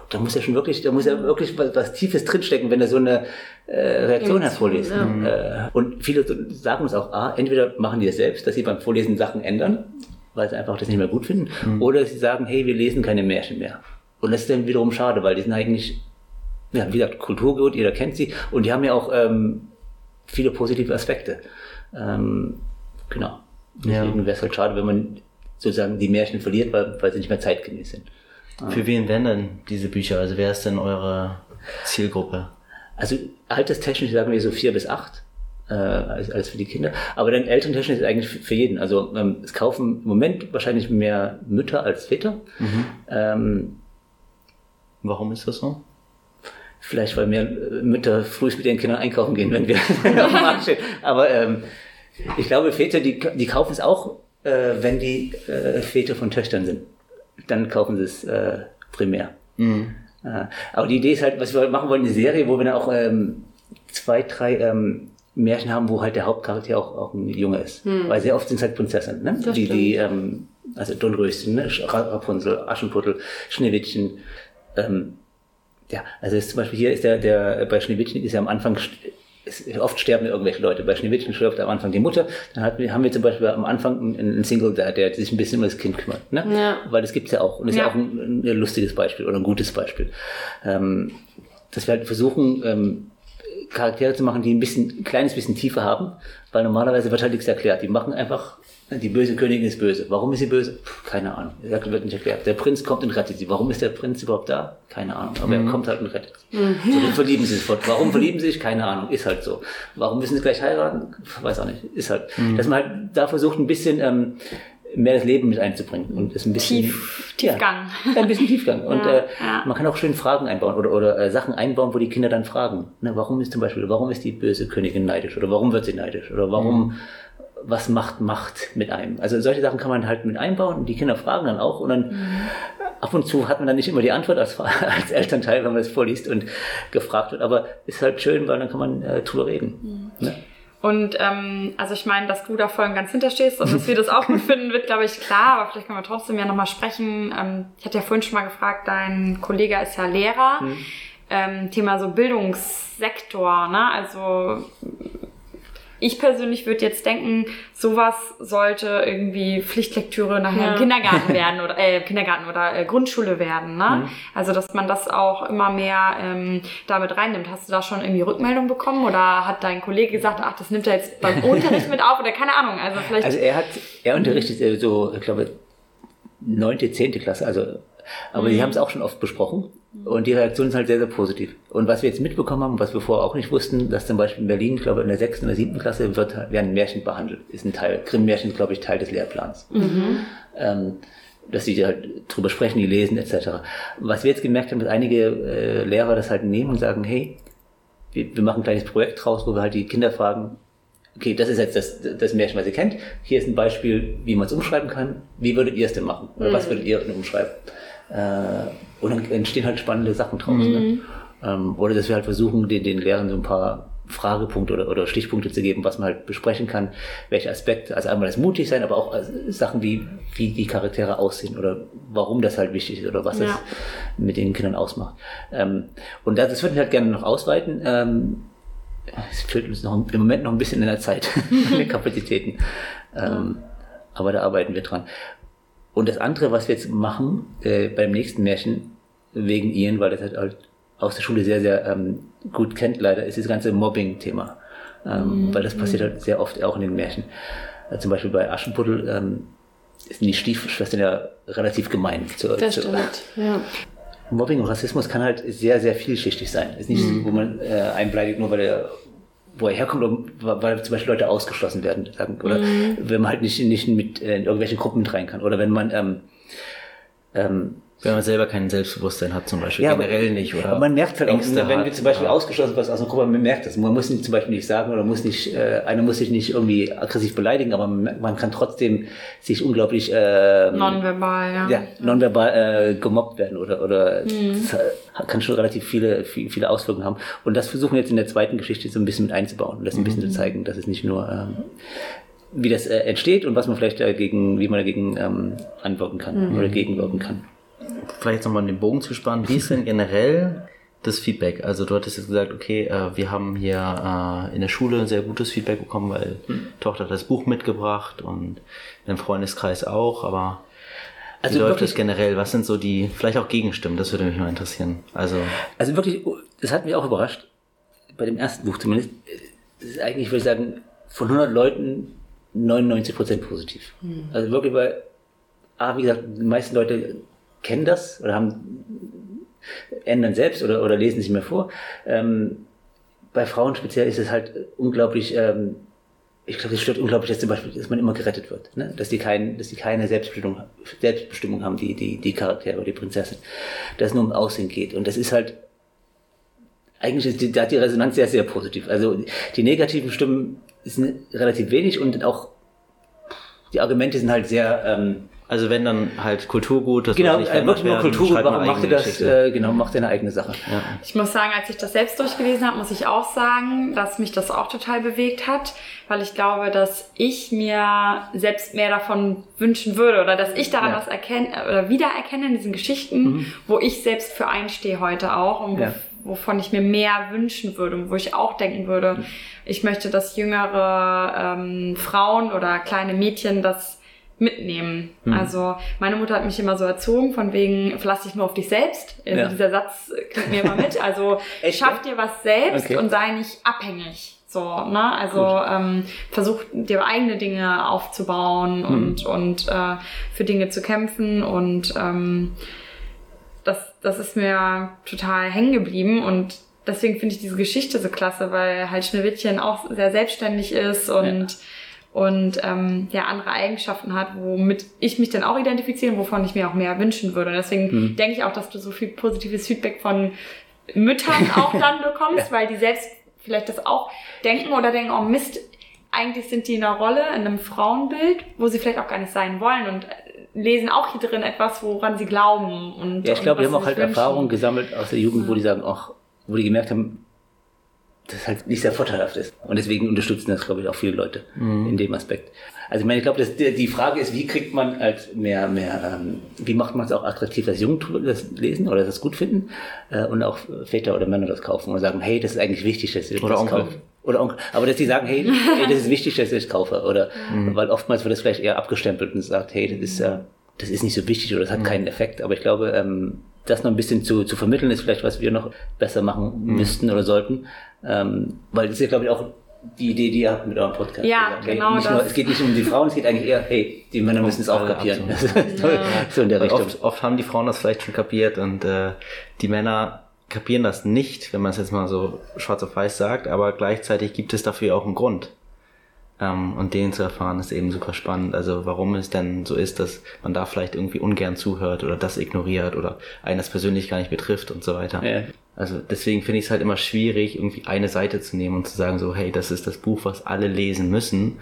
da muss ja schon wirklich, da muss ja wirklich was, was Tiefes drinstecken, wenn er so eine äh, Reaktion hervorliest. ja. Äh, und viele sagen uns auch, ah, entweder machen die es selbst, dass sie beim Vorlesen Sachen ändern, weil sie einfach das nicht mehr gut finden, oder sie sagen, hey, wir lesen keine Märchen mehr. Und das ist dann wiederum schade, weil die sind eigentlich, ja, wie gesagt, Kulturgut, jeder kennt sie, und die haben ja auch ähm, viele positive Aspekte. Ähm, genau. Ja. Deswegen wäre es halt schade, wenn man sozusagen die Märchen verliert, weil, weil sie nicht mehr zeitgemäß sind. Für wen wären denn diese Bücher? Also wer ist denn eure Zielgruppe? Also alterstechnisch sagen wir so vier bis acht, äh, als, als für die Kinder. Aber dann elterntechnisch ist eigentlich für jeden. Also ähm, es kaufen im Moment wahrscheinlich mehr Mütter als Väter. Ähm, Warum ist das so? vielleicht weil mehr äh, Mütter früh mit ihren Kindern einkaufen gehen, wenn wir auf dem Markt stehen. Aber ähm, ich glaube, Väter, die, die kaufen es auch, äh, wenn die äh, Väter von Töchtern sind. Dann kaufen sie es äh, primär. Äh, aber die Idee ist halt, was wir machen wollen, eine Serie, wo wir dann auch ähm, zwei, drei ähm, Märchen haben, wo halt der Hauptcharakter auch, auch ein Junge ist. Weil sehr oft sind es halt Prinzessinnen, ne? Das die, die ähm, also Dornröschen, ne? Ra- Rapunzel, Aschenputtel, Schneewittchen. Ähm, ja, also ist zum Beispiel hier ist der, der bei Schneewittchen ist ja am Anfang ist, oft sterben irgendwelche Leute. Bei Schneewittchen stirbt am Anfang die Mutter. Dann hat, haben wir zum Beispiel am Anfang einen, einen Single, der, der sich ein bisschen um das Kind kümmert. Ne? Ja. Weil das gibt's ja auch. Und ist ja, Ja. auch ein, ein lustiges Beispiel oder ein gutes Beispiel. Ähm, dass wir halt versuchen, ähm, Charaktere zu machen, die ein bisschen, ein kleines bisschen Tiefe haben, weil normalerweise wird halt nichts erklärt. Die machen einfach, die böse Königin ist böse. Warum ist sie böse? Puh, keine Ahnung. Das wird nicht erklärt. Der Prinz kommt und rettet sie. Warum ist der Prinz überhaupt da? Keine Ahnung. Aber er kommt halt und rettet sie. So, dann verlieben sie sofort. Warum verlieben sie sich? Keine Ahnung. Ist halt so. Warum müssen sie gleich heiraten? Weiß auch nicht. Ist halt. Dass man halt da versucht, ein bisschen ähm, mehr das Leben mit einzubringen und es ein bisschen Tief, Ja. Tiefgang. Ja, ein bisschen Tiefgang. Und Ja, äh, ja. man kann auch schön Fragen einbauen oder, oder äh, Sachen einbauen, wo die Kinder dann fragen. Ne, warum ist zum Beispiel, warum ist die böse Königin neidisch? Oder warum wird sie neidisch? Oder warum, was macht Macht mit einem? Also solche Sachen kann man halt mit einbauen und die Kinder fragen dann auch und dann ab und zu hat man dann nicht immer die Antwort als, als Elternteil, wenn man das vorliest und gefragt wird. Aber ist halt schön, weil dann kann man äh, drüber reden. Ne? Und ähm, also ich meine, dass du da voll und ganz hinterstehst und dass wir das auch gut finden, wird, glaube ich, klar. Aber vielleicht können wir trotzdem ja nochmal sprechen. Ähm, ich hatte ja vorhin schon mal gefragt, dein Kollege ist ja Lehrer. Ähm, Thema so Bildungssektor, ne? Also ich persönlich würde jetzt denken, sowas sollte irgendwie Pflichtlektüre nachher Ja. im Kindergarten werden oder äh, Kindergarten oder äh, Grundschule werden. Ne? Mhm. Also dass man das auch immer mehr ähm, damit reinnimmt. Hast du da schon irgendwie Rückmeldung bekommen oder hat dein Kollege gesagt, ach, das nimmt er jetzt beim Unterricht mit auf oder keine Ahnung. Also vielleicht. Also er hat, er unterrichtet äh, so, ich glaube, neunte, zehnte Klasse, also, aber Mhm. die haben es auch schon oft besprochen und die Reaktion ist halt sehr, sehr positiv. Und was wir jetzt mitbekommen haben, was wir vorher auch nicht wussten, dass zum Beispiel in Berlin, ich glaube, in der sechsten oder siebten Klasse wird, werden Märchen behandelt. Ist ein Teil, Grimm-Märchen ist, glaube ich, Teil des Lehrplans. Ähm, dass sie halt drüber sprechen, die lesen, etc. Was wir jetzt gemerkt haben, dass einige äh, Lehrer das halt nehmen und sagen, hey, wir, wir machen ein kleines Projekt draus, wo wir halt die Kinder fragen, okay, das ist jetzt das, das Märchen, was ihr kennt. Hier ist ein Beispiel, wie man es umschreiben kann. Wie würdet ihr es denn machen? Oder was würdet ihr denn umschreiben? Äh, und dann entstehen halt spannende Sachen draus. Ne? Ähm, oder dass wir halt versuchen, den, den Lehrern so ein paar Fragepunkte oder, oder Stichpunkte zu geben, was man halt besprechen kann, welche Aspekte, also einmal das mutig sein, aber auch also Sachen wie, wie die Charaktere aussehen oder warum das halt wichtig ist oder was Ja. das mit den Kindern ausmacht. Ähm, und das, das würden wir halt gerne noch ausweiten. Ähm, es fehlt uns noch im Moment noch ein bisschen in der Zeit, an den Kapazitäten. Ähm, aber da arbeiten wir dran. Und das andere, was wir jetzt machen, äh, beim nächsten Märchen, wegen Ian, weil das halt, halt aus der Schule sehr, sehr ähm, gut kennt, leider, ist das ganze Mobbing-Thema. Ähm, Weil das passiert halt sehr oft auch in den Märchen. Äh, zum Beispiel bei Aschenputtel ähm, sind die Stiefschwestern ja relativ gemein. Zu, Das zu, stimmt. Ja. Mobbing und Rassismus kann halt sehr, sehr vielschichtig sein. Ist nicht, Mhm. wo man äh, einen beleidigt, nur weil er, wo er herkommt, weil zum Beispiel Leute ausgeschlossen werden. Sagen, oder Mhm. wenn man halt nicht, nicht mit äh, in irgendwelche Gruppen mit rein kann. Oder wenn man ähm, ähm, Wenn man selber kein Selbstbewusstsein hat, zum Beispiel, Ja, aber- generell nicht. Oder aber man merkt halt auch, Ängste wenn hat, wir zum Beispiel oder- ausgeschlossen was aus einer Gruppe, man merkt das. Man muss nicht, zum Beispiel nicht sagen oder muss nicht, äh, einer muss sich nicht irgendwie aggressiv beleidigen, aber man, man kann trotzdem sich unglaublich äh, Nonverbal, ja. ja, nonverbal äh, gemobbt werden oder, oder äh, kann schon relativ viele, viele, Auswirkungen haben. Und das versuchen wir jetzt in der zweiten Geschichte so ein bisschen mit einzubauen und das ein bisschen zu zeigen, dass es nicht nur ähm, wie das äh, entsteht und was man vielleicht dagegen, wie man dagegen ähm, antworten kann oder gegenwirken kann. Vielleicht nochmal den Bogen zu spannen, wie ist denn generell das Feedback? Also du hattest jetzt gesagt, okay, äh, wir haben hier äh, in der Schule sehr gutes Feedback bekommen, weil Tochter hat das Buch mitgebracht und im Freundeskreis auch, aber Also wie läuft das generell? Was sind so die, vielleicht auch Gegenstimmen, das würde mich mal interessieren. Also, Also wirklich, das hat mich auch überrascht, bei dem ersten Buch zumindest. Es ist eigentlich, würde ich sagen, von 100 Leuten 99% positiv. Also wirklich, weil, ah, wie gesagt, die meisten Leute kennen das oder haben, ändern selbst oder, oder lesen sich mehr vor. Ähm, bei Frauen speziell ist es halt unglaublich, ähm, ich glaube, es stört unglaublich, dass zum Beispiel, dass man immer gerettet wird, ne? dass die kein, dass die keine Selbstbestimmung, Selbstbestimmung haben, die, die, die Charaktere oder die Prinzessin, dass es nur um Aussehen geht. Und das ist halt, eigentlich ist die, da die Resonanz sehr, sehr positiv. Also die negativen Stimmen sind relativ wenig und auch die Argumente sind halt sehr, ähm, also wenn dann halt Kulturgut, das genau, nicht äh, wirklich nur Kulturgut machen, macht ihr eigene das, Geschichte. äh, genau, macht ihr eine eigene Sache. Ich muss sagen, als ich das selbst durchgelesen habe, muss ich auch sagen, dass mich das auch total bewegt hat, weil ich glaube, dass ich mir selbst mehr davon wünschen würde oder dass ich daran Ja. was erkenne oder wiedererkenne in diesen Geschichten, wo ich selbst für einstehe heute auch und Ja. wovon ich mir mehr wünschen würde und wo ich auch denken würde, ich möchte, dass jüngere ähm, Frauen oder kleine Mädchen das mitnehmen. Also meine Mutter hat mich immer so erzogen, von wegen, verlass dich nur auf dich selbst. Also Ja. Dieser Satz klingt mir immer mit. Also Echt, schaff dir was selbst Okay. und sei nicht abhängig. So, ne? Also ähm, versuch dir eigene Dinge aufzubauen und, und äh, für Dinge zu kämpfen und ähm, das, das ist mir total hängen geblieben und deswegen finde ich diese Geschichte so klasse, weil halt Schneewittchen auch sehr selbstständig ist und und ähm, ja andere Eigenschaften hat, womit ich mich dann auch identifiziere und wovon ich mir auch mehr wünschen würde. Und deswegen denke ich auch, dass du so viel positives Feedback von Müttern auch dann bekommst, weil die selbst vielleicht das auch denken oder denken, oh Mist, eigentlich sind die in einer Rolle, in einem Frauenbild, wo sie vielleicht auch gar nicht sein wollen und äh, lesen auch hier drin etwas, woran sie glauben. Und, Ja, ich glaube, was haben auch halt wünschen. Erfahrungen gesammelt aus der Jugend, wo die sagen, ach, wo die gemerkt haben, dass es halt nicht sehr vorteilhaft ist. Und deswegen unterstützen das, glaube ich, auch viele Leute in dem Aspekt. Also ich meine, ich glaube, dass die Frage ist, wie kriegt man halt mehr, mehr, ähm, wie macht man es auch attraktiv, dass Jungen das lesen oder das gut finden äh, und auch Väter oder Männer das kaufen und sagen, hey, das ist eigentlich wichtig, dass ihr Oder das Onkel. kauft. Oder Onkel. Aber dass die sagen, hey, hey das ist wichtig, dass ich das kaufe. Oder Mhm. weil oftmals wird das vielleicht eher abgestempelt und sagt, hey, das ist, äh, das ist nicht so wichtig oder das hat keinen Effekt. Aber ich glaube, ähm, das noch ein bisschen zu, zu vermitteln, ist vielleicht, was wir noch besser machen Mhm. müssten oder sollten. Ähm, weil das ist ja, glaube ich, auch die Idee, die ihr habt mit eurem Podcast. Ja, Ihr sagt, hey, genau nicht nur, es geht nicht um die Frauen, es geht eigentlich eher, hey, die Männer müssen es auch kapieren. absolut. so in der Richtung. oft, oft haben die Frauen das vielleicht schon kapiert und äh, die Männer kapieren das nicht, wenn man es jetzt mal so schwarz auf weiß sagt, aber gleichzeitig gibt es dafür auch einen Grund. Ähm, und den zu erfahren ist eben super spannend. Also warum es denn so ist, dass man da vielleicht irgendwie ungern zuhört oder das ignoriert oder einen das persönlich gar nicht betrifft und so weiter. Ja. Also deswegen finde ich es halt immer schwierig, irgendwie eine Seite zu nehmen und zu sagen so, hey, das ist das Buch, was alle lesen müssen,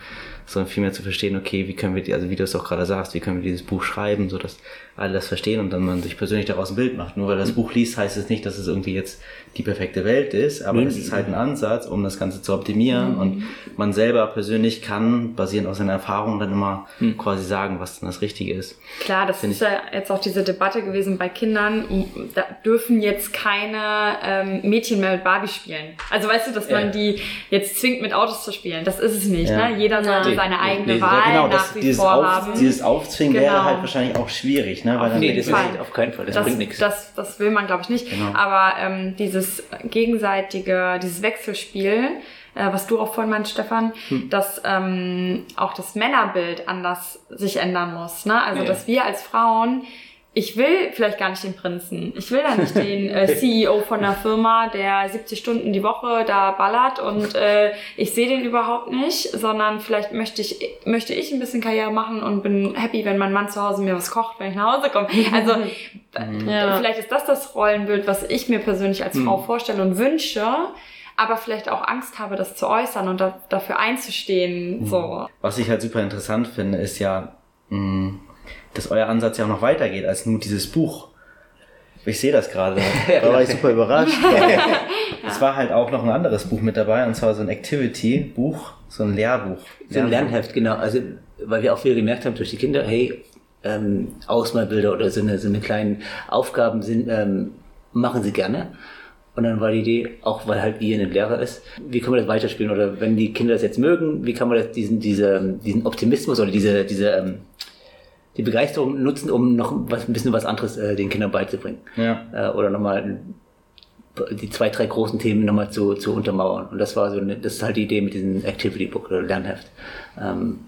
sondern vielmehr zu verstehen, okay, wie können wir, die, also wie du es auch gerade sagst, wie können wir dieses Buch schreiben, so dass alle das verstehen und dann man sich persönlich daraus ein Bild macht. Nur weil das Buch liest, heißt es nicht, dass es irgendwie jetzt die perfekte Welt ist, aber es ist halt ein Ansatz, um das Ganze zu optimieren und man selber persönlich kann, basierend auf seinen Erfahrungen, dann immer quasi sagen, was denn das Richtige ist. Klar, das Find ist ja jetzt auch diese Debatte gewesen bei Kindern. Da dürfen jetzt keine ähm, Mädchen mehr mit Barbie spielen. Also weißt du, dass man Ja. die jetzt zwingt, mit Autos zu spielen. Das ist es nicht. Ja. Ne? Jeder Nee. Seine eigene Nee, Wahl genau, nach das, wie dieses, vor Auf, haben. dieses Aufzwingen wäre Genau. halt wahrscheinlich auch schwierig, ne? Weil dann Nee, das ist auf keinen Fall, das, das, bringt nichts. Das, das will man, glaube ich, nicht. Genau. Aber ähm, dieses gegenseitige, dieses Wechselspiel, äh, was du auch vorhin meinst, Stefan, Hm. dass ähm, auch das Männerbild anders sich ändern muss. Ne? Also, Ja. dass wir als Frauen ich will vielleicht gar nicht den Prinzen. Ich will da nicht den äh, CEO von einer Firma, der 70 Stunden die Woche da ballert und äh, ich sehe den überhaupt nicht, sondern vielleicht möchte ich, möchte ich ein bisschen Karriere machen und bin happy, wenn mein Mann zu Hause mir was kocht, wenn ich nach Hause komme. Also äh, Ja. vielleicht ist das das Rollenbild, was ich mir persönlich als Frau vorstelle und wünsche, aber vielleicht auch Angst habe, das zu äußern und da, dafür einzustehen. So. Was ich halt super interessant finde, ist ja, mh, dass euer Ansatz ja auch noch weitergeht als nur dieses Buch. Ich sehe das gerade. Da war ich super überrascht. Es war halt auch noch ein anderes Buch mit dabei, und zwar so ein Activity-Buch, so ein Lehrbuch. So ein Lernheft, genau. Also, weil wir auch viel gemerkt haben durch die Kinder, hey, ähm, Ausmalbilder oder so eine, so eine kleinen Aufgaben sind, ähm, machen sie gerne. Und dann war die Idee, auch weil halt ihr ein Lehrer ist, wie können wir das weiterspielen? Oder wenn die Kinder das jetzt mögen, wie kann man das, diesen, diese, diesen Optimismus oder diese, diese, ähm, die Begeisterung nutzen, um noch was, ein bisschen was anderes äh, den Kindern beizubringen. Ja. Äh, oder nochmal die zwei, drei großen Themen nochmal zu, zu untermauern. Und das war so eine, das ist halt die Idee mit diesem Activity Book oder Lernheft. Ähm,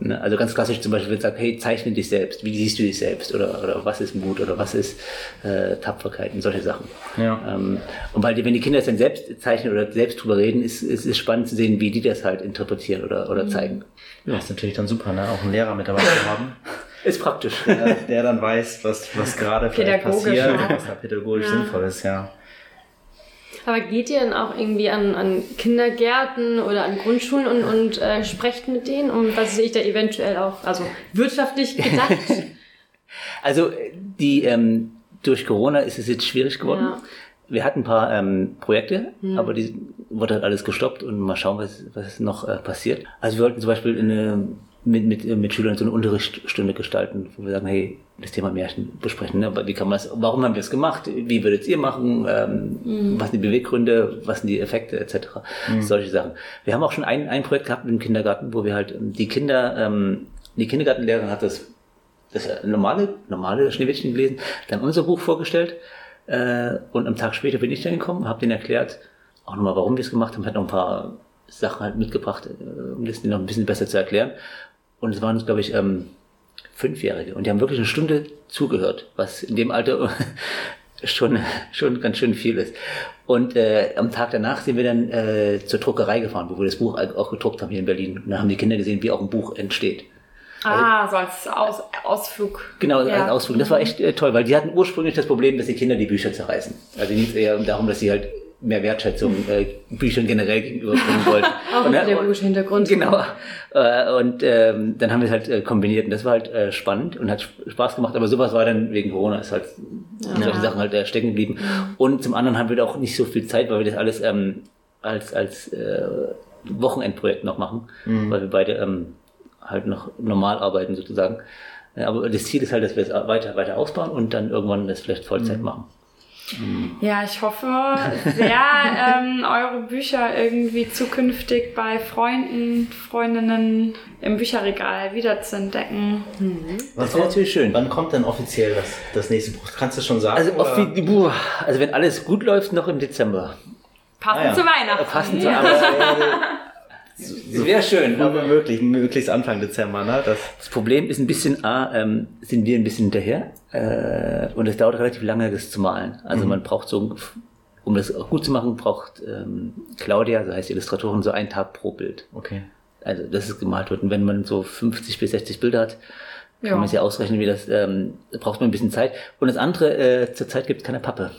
ne, also ganz klassisch zum Beispiel wird gesagt, hey, zeichne dich selbst, wie siehst du dich selbst? Oder, oder was ist Mut oder was ist äh, Tapferkeit und solche Sachen. Ja. Ähm, und weil die, wenn die Kinder es dann selbst zeichnen oder selbst drüber reden, ist, ist es spannend zu sehen, wie die das halt interpretieren oder, oder zeigen. Ja, ist natürlich dann super, ne? Auch einen Lehrer mit dabei zu haben, Ist praktisch. der, der dann weiß, was, was gerade passiert, ja. was da pädagogisch Ja. sinnvoll ist, ja. Aber geht ihr dann auch irgendwie an, an Kindergärten oder an Grundschulen und, und äh, sprecht mit denen? Und was sehe ich da eventuell auch, also wirtschaftlich gedacht? Also die ähm, durch Corona ist es jetzt schwierig geworden. Ja. Wir hatten ein paar ähm, Projekte, aber die wurde halt alles gestoppt und mal schauen, was, was noch äh, passiert. Also wir wollten zum Beispiel eine, mit, mit, äh, mit Schülern so eine Unterrichtsstunde gestalten, wo wir sagen, hey, das Thema Märchen besprechen. Ne? Aber Wie kann man es, warum haben wir es gemacht? Wie würdet ihr machen? Ähm, Was sind die Beweggründe? Was sind die Effekte etc. Solche Sachen. Wir haben auch schon ein, ein Projekt gehabt im Kindergarten, wo wir halt die Kinder, ähm, die Kindergartenlehrerin hat das das normale, normale Schneewittchen gelesen, dann unser Buch vorgestellt äh, und am Tag später bin ich dann gekommen, habe denen erklärt, auch nochmal, warum wir es gemacht haben, hat noch ein paar Sachen halt mitgebracht, äh, um das noch ein bisschen besser zu erklären. Und es waren, glaube ich, ähm, Fünfjährige und die haben wirklich eine Stunde zugehört, was in dem Alter schon, schon ganz schön viel ist. Und äh, am Tag danach sind wir dann äh, zur Druckerei gefahren, wo wir das Buch auch gedruckt haben hier in Berlin. Und da haben die Kinder gesehen, wie auch ein Buch entsteht. Ah, so als Aus Ausflug. Genau, Ja. als Ausflug. Das war echt äh, toll, weil die hatten ursprünglich das Problem, dass die Kinder die Bücher zerreißen. Also ging es eher darum, dass sie halt mehr Wertschätzung äh, Büchern generell gegenüberbringen wollten. Auch Und ein dann- pädagogischer Hintergrund. Genau. Äh, und ähm, dann haben wir es halt äh, kombiniert und das war halt äh, spannend und hat Sp- Spaß gemacht. Aber sowas war dann wegen Corona, ist halt solche Sachen halt äh, stecken geblieben. Und zum anderen haben wir da auch nicht so viel Zeit, weil wir das alles ähm, als, als äh, Wochenendprojekt noch machen, weil wir beide ähm, halt noch normal arbeiten sozusagen. Äh, Aber das Ziel ist halt, dass wir es weiter, weiter ausbauen und dann irgendwann das vielleicht Vollzeit machen. Ja, ich hoffe sehr, ähm, eure Bücher irgendwie zukünftig bei Freunden, Freundinnen im Bücherregal wiederzuentdecken. Das wäre natürlich schön. Wann kommt denn offiziell das, das nächste Buch? Kannst du schon sagen? Also, oder? also wenn alles gut läuft, noch im Dezember. Passend Ah, ja. zu Weihnachten. Passend zu Wäre schön. aber möglich, möglichst Anfang Dezember, ne? Das, Das Problem ist ein bisschen, A, ähm, sind wir ein bisschen hinterher äh, und es dauert relativ lange, das zu malen. Also man braucht so, um das auch gut zu machen, braucht ähm, Claudia, so heißt die Illustratorin, so einen Tag pro Bild. okay. Also das ist gemalt wird. Und wenn man so 50 bis 60 Bilder hat, kann Ja. man sich ja ausrechnen, wie das, ähm, da braucht man ein bisschen Zeit. Und das andere, äh, zurzeit gibt es keine Pappe.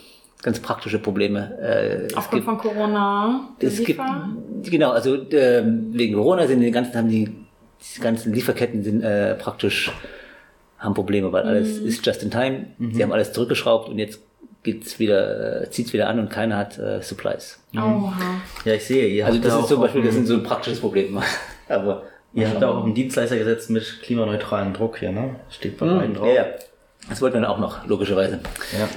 Ganz praktische Probleme. Äh, es Aufgrund gibt- von Corona. es gibt, genau, also ähm, wegen Corona sind die ganzen, haben die, die ganzen Lieferketten sind äh, praktisch, haben Probleme, weil alles ist just in time. Sie haben alles zurückgeschraubt und jetzt geht's wieder, äh, zieht's wieder an und keiner hat äh, Supplies. Oha. Ja, ich sehe, ihr Also das da ist zum Beispiel, das sind so ein praktisches Problem. Aber Ihr habt da auch einen Dienstleister gesetzt mit klimaneutralem Druck hier, ne? Steht bei beiden drauf. ja, ja. Das wollten wir dann auch noch, logischerweise. Ja.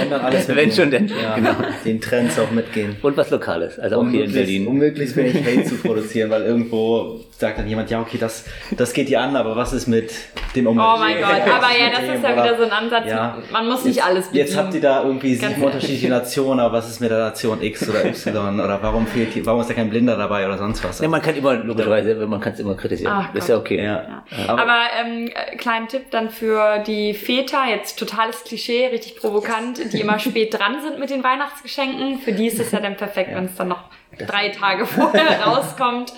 Wenn dann alles Wenn schon, denn. Ja, Genau. den Trends auch mitgehen. Und was Lokales, also auch hier in Berlin. um möglichst wenig Hate zu produzieren, weil irgendwo sagt dann jemand, ja okay, das, das geht dir an, aber was ist mit dem Umwelt? Oh mein Gott, aber ja, das ist ja wieder so ein Ansatz. Ja. Man muss nicht alles bedienen. Jetzt habt ihr da irgendwie Ganz sieben unterschiedliche Nationen, aber was ist mit der Nation X oder Y oder warum fehlt hier, warum ist da kein Blinder dabei oder sonst was? Ja, man kann immer, logischerweise, man kann es immer kritisieren. Ach ist Gott. ja okay. Ja. Aber, ähm, äh, kleinen Tipp dann für die Väter, jetzt totales Klischee, richtig provokant, die immer spät dran sind mit den Weihnachtsgeschenken. Für die ist es ja dann perfekt, wenn es dann noch drei Tage vorher rauskommt.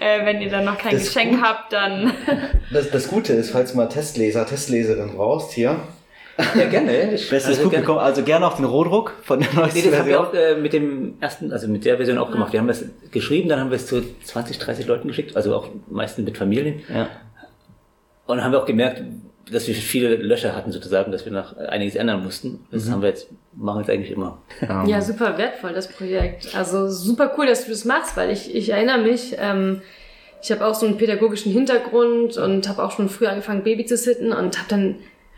Äh, wenn ihr dann noch kein Das Geschenk gut. habt, dann Das, das Gute ist, falls du mal Testleser, Testleserin brauchst hier, Ja, gerne. Ich, bestes also Publikum, also gerne auch den Rohdruck von der neuesten Nee, das haben wir Version. auch äh, mit dem ersten, also mit der Version auch gemacht. Wir haben das geschrieben, dann haben wir es zu 20, 30 Leuten geschickt, also auch meistens mit Familien. Ja. Und dann haben wir auch gemerkt, dass wir viele Löcher hatten sozusagen, dass wir noch einiges ändern mussten. Das haben wir jetzt, machen wir jetzt eigentlich immer. Ähm, Ja, super wertvoll, das Projekt. Also super cool, dass du das machst, weil ich, ich erinnere mich, ähm, ich habe auch so einen pädagogischen Hintergrund und habe auch schon früh angefangen, Baby zu sitten und habe dann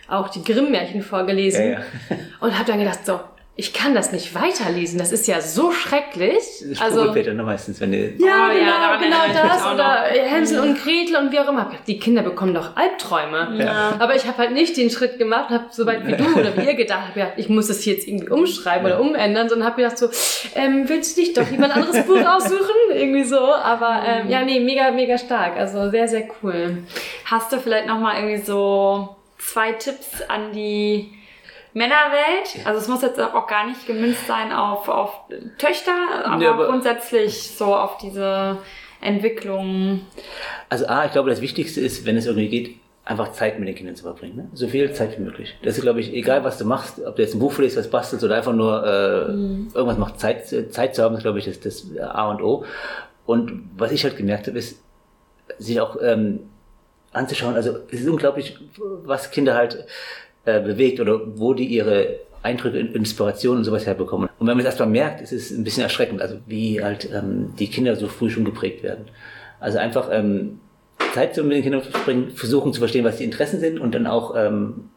auch die Grimm-Märchen vorgelesen Ja, ja. und habe dann gedacht, so, ich kann das nicht weiterlesen, das ist ja so schrecklich. Das Also, Struwwelpeter ne, meistens, wenn die, ja, Oh, ja, genau, daran genau mich das. auch Oder noch. Hänsel und Gretel und wie auch immer. Die Kinder bekommen doch Albträume. Ja. Aber ich habe halt nicht den Schritt gemacht, habe so weit wie du oder wie ihr gedacht, hab gedacht, ich muss das jetzt irgendwie umschreiben oder umändern, sondern habe gedacht so, ähm, willst du dich doch lieber ein anderes Buch aussuchen? Irgendwie so. Aber ähm, ja, nee, mega, mega stark. Also sehr, sehr cool. hast du vielleicht noch mal irgendwie so zwei Tipps an die Männerwelt. Also es muss jetzt auch gar nicht gemünzt sein auf, auf Töchter, aber, Nee, aber- grundsätzlich so auf diese Entwicklung. Also A, ich glaube, das Wichtigste ist, wenn es irgendwie geht, einfach Zeit mit den Kindern zu verbringen. Ne? So viel Zeit wie möglich. Das ist, glaube ich, egal was du machst, ob du jetzt ein Buch liest, was bastelst oder einfach nur äh, irgendwas macht, Zeit, Zeit zu haben, ist, glaube ich, das, das A und O. Und was ich halt gemerkt habe, ist, sich auch ähm, anzuschauen, also es ist unglaublich, was Kinder halt äh, bewegt oder wo die ihre Eindrücke, Inspirationen und sowas herbekommen. Und wenn man es erstmal merkt, ist es ein bisschen erschreckend, also wie halt ähm, die Kinder so früh schon geprägt werden. Also einfach ähm, Zeit zu mit den Kindern verbringen, versuchen zu verstehen, was die Interessen sind und dann auch ähm,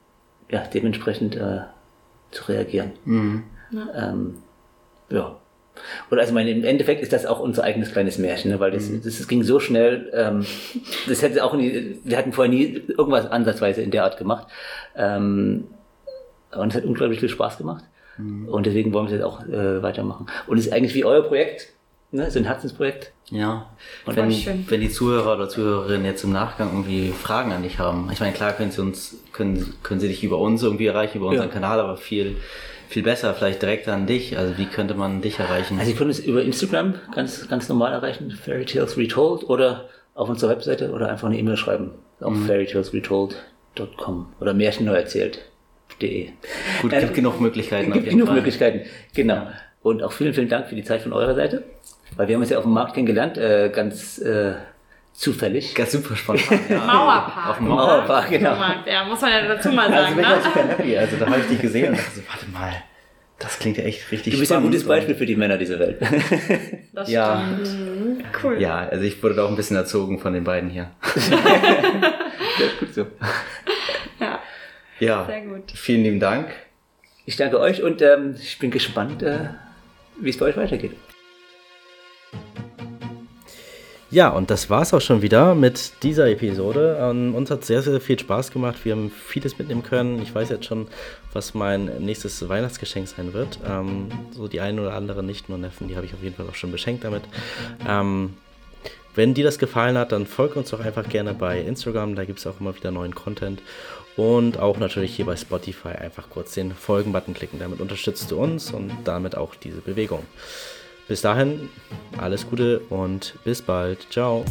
ja, dementsprechend äh, zu reagieren. Ähm, ja. Und also meine, im Endeffekt ist das auch unser eigenes kleines Märchen, ne? weil das, das, das ging so schnell, ähm, das hätte auch nie, wir hatten vorher nie irgendwas ansatzweise in der Art gemacht. Ähm, und es hat unglaublich viel Spaß gemacht. Und deswegen wollen wir es jetzt auch äh, weitermachen. Und es ist eigentlich wie euer Projekt, ne? so ein Herzensprojekt. Ja. Und wenn, schön. wenn die Zuhörer oder Zuhörerinnen jetzt im Nachgang irgendwie Fragen an dich haben, ich meine, klar können sie uns, können, können sie dich über uns irgendwie erreichen, über unseren Ja. Kanal, aber viel, viel besser vielleicht direkt an dich. Also wie könnte man dich erreichen? Also, Sie können es über Instagram ganz, ganz normal erreichen, Fairy Tales Retold, oder auf unserer Webseite oder einfach eine E-Mail schreiben auf fairytalesretold.com oder märchenneuerzählt.de. Gut, Äh, gibt genug Möglichkeiten. Es gibt genug Fall. Möglichkeiten, genau. Und auch vielen, vielen Dank für die Zeit von eurer Seite, weil wir haben uns ja auf dem Markt kennengelernt, äh, ganz äh, zufällig. Ganz super spontan. Ja. Mauerpark. Auf dem oder? Mauerpark, genau. Ja, muss man ja dazu mal Also sagen. bin ich auch Ne? super happy. Also da habe ich dich gesehen und dachte so, warte mal, das klingt ja echt richtig Du bist ja ein spannend. gutes Beispiel für die Männer dieser Welt. Das Ja. stimmt. Cool. Ja, also ich wurde da auch ein bisschen erzogen von den beiden hier. Gut so. Ja, Ja, sehr gut. vielen lieben Dank. Ich danke euch und ähm, ich bin gespannt, äh, wie es bei euch weitergeht. Ja, und das war's auch schon wieder mit dieser Episode. Ähm, uns hat sehr, sehr viel Spaß gemacht. Wir haben vieles mitnehmen können. Ich weiß jetzt schon, was mein nächstes Weihnachtsgeschenk sein wird. Ähm, so die einen oder anderen nicht nur Neffen, die habe ich auf jeden Fall auch schon beschenkt damit. Ähm, wenn dir das gefallen hat, dann folge uns doch einfach gerne bei Instagram. Da gibt es auch immer wieder neuen Content. Und auch natürlich hier bei Spotify einfach kurz den Folgen-Button klicken. Damit unterstützt du uns und damit auch diese Bewegung. Bis dahin, alles Gute und bis bald. Ciao.